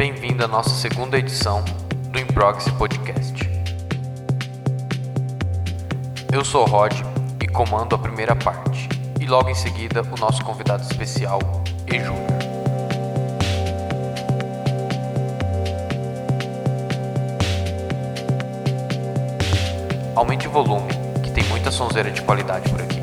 bem-vindo à nossa segunda edição do Improxy Podcast. Eu sou Rod e comando a primeira parte, e logo em seguida o nosso convidado especial, E Júnior. Aumente o volume, que tem muita sonzeira de qualidade por aqui.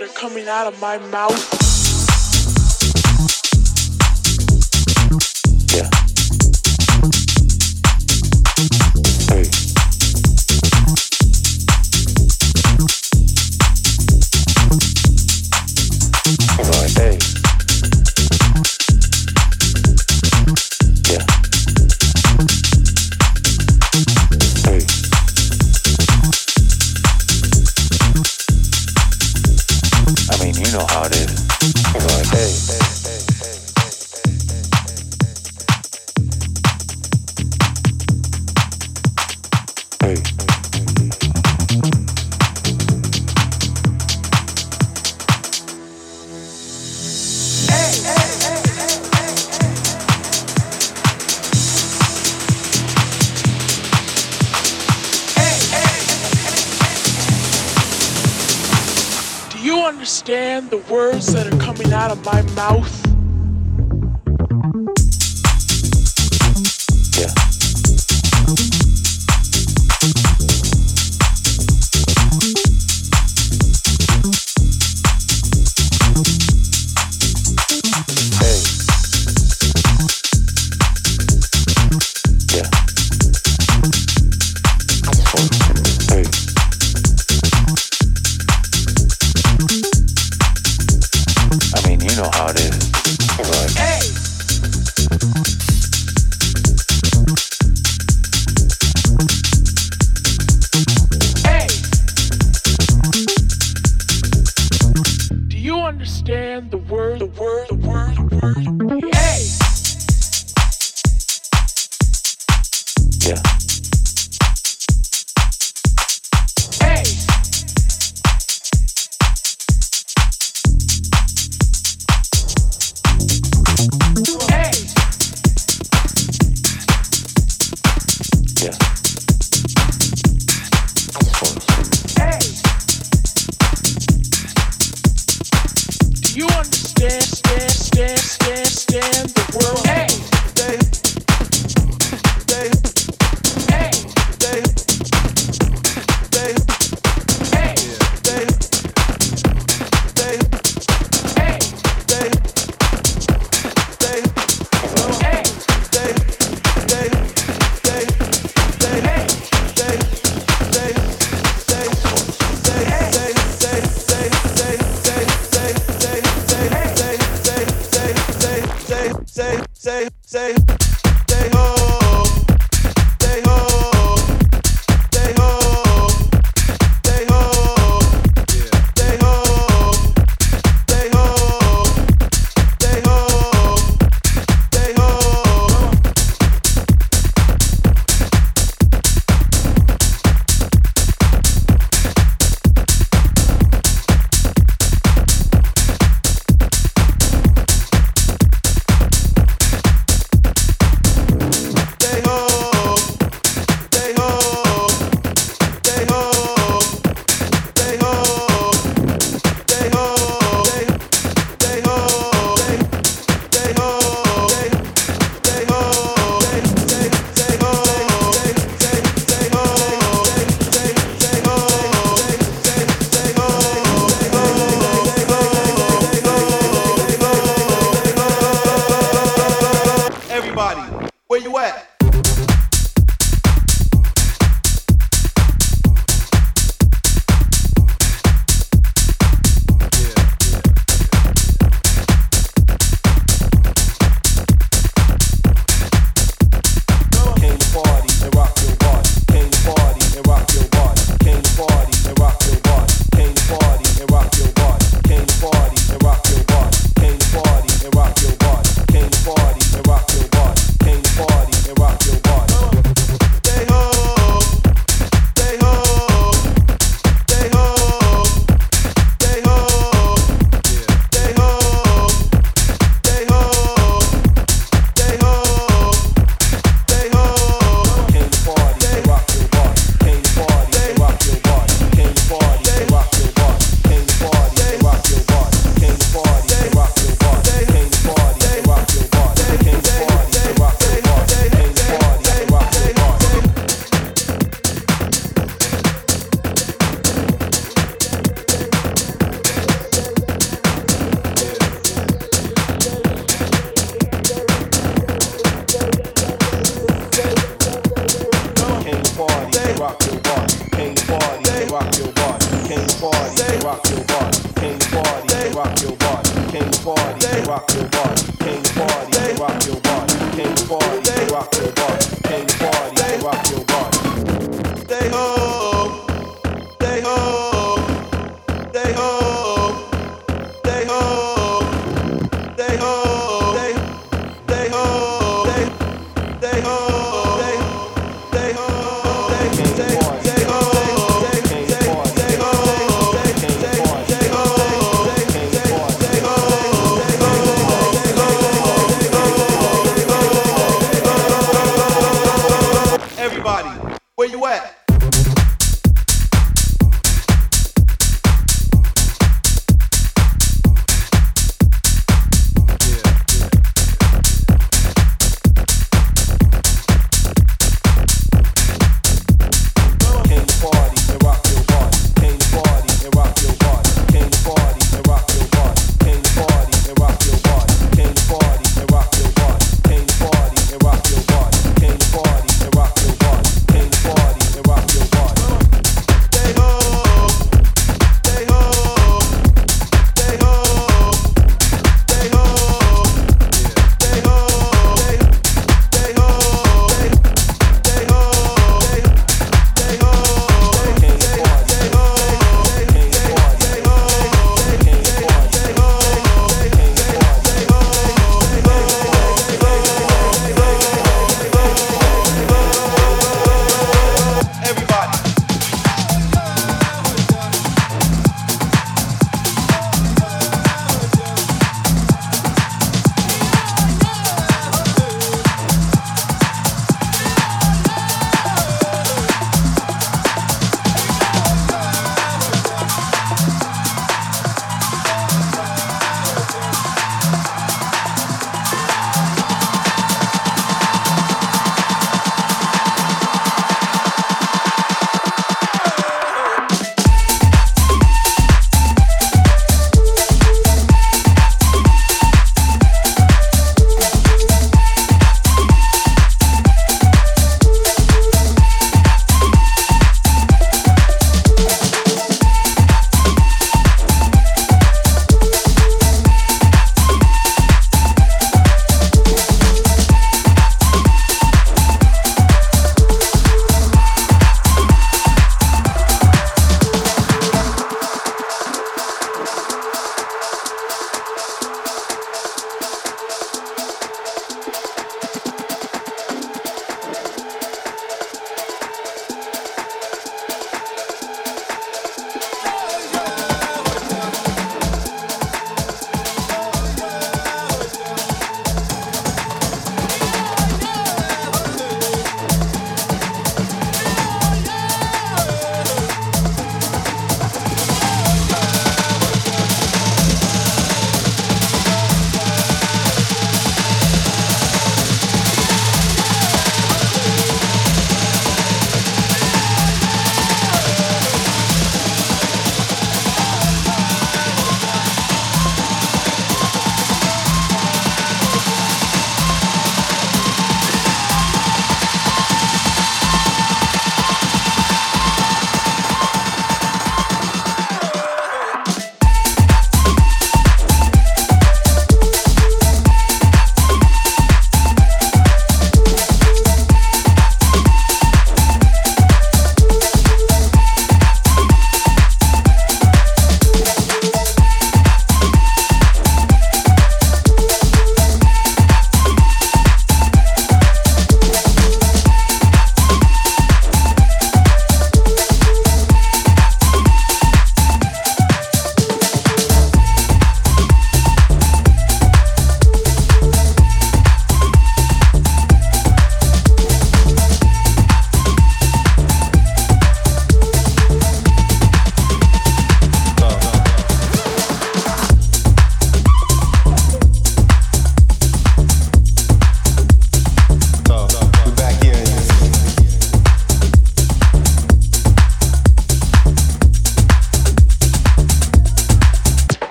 Coming out of my mouth.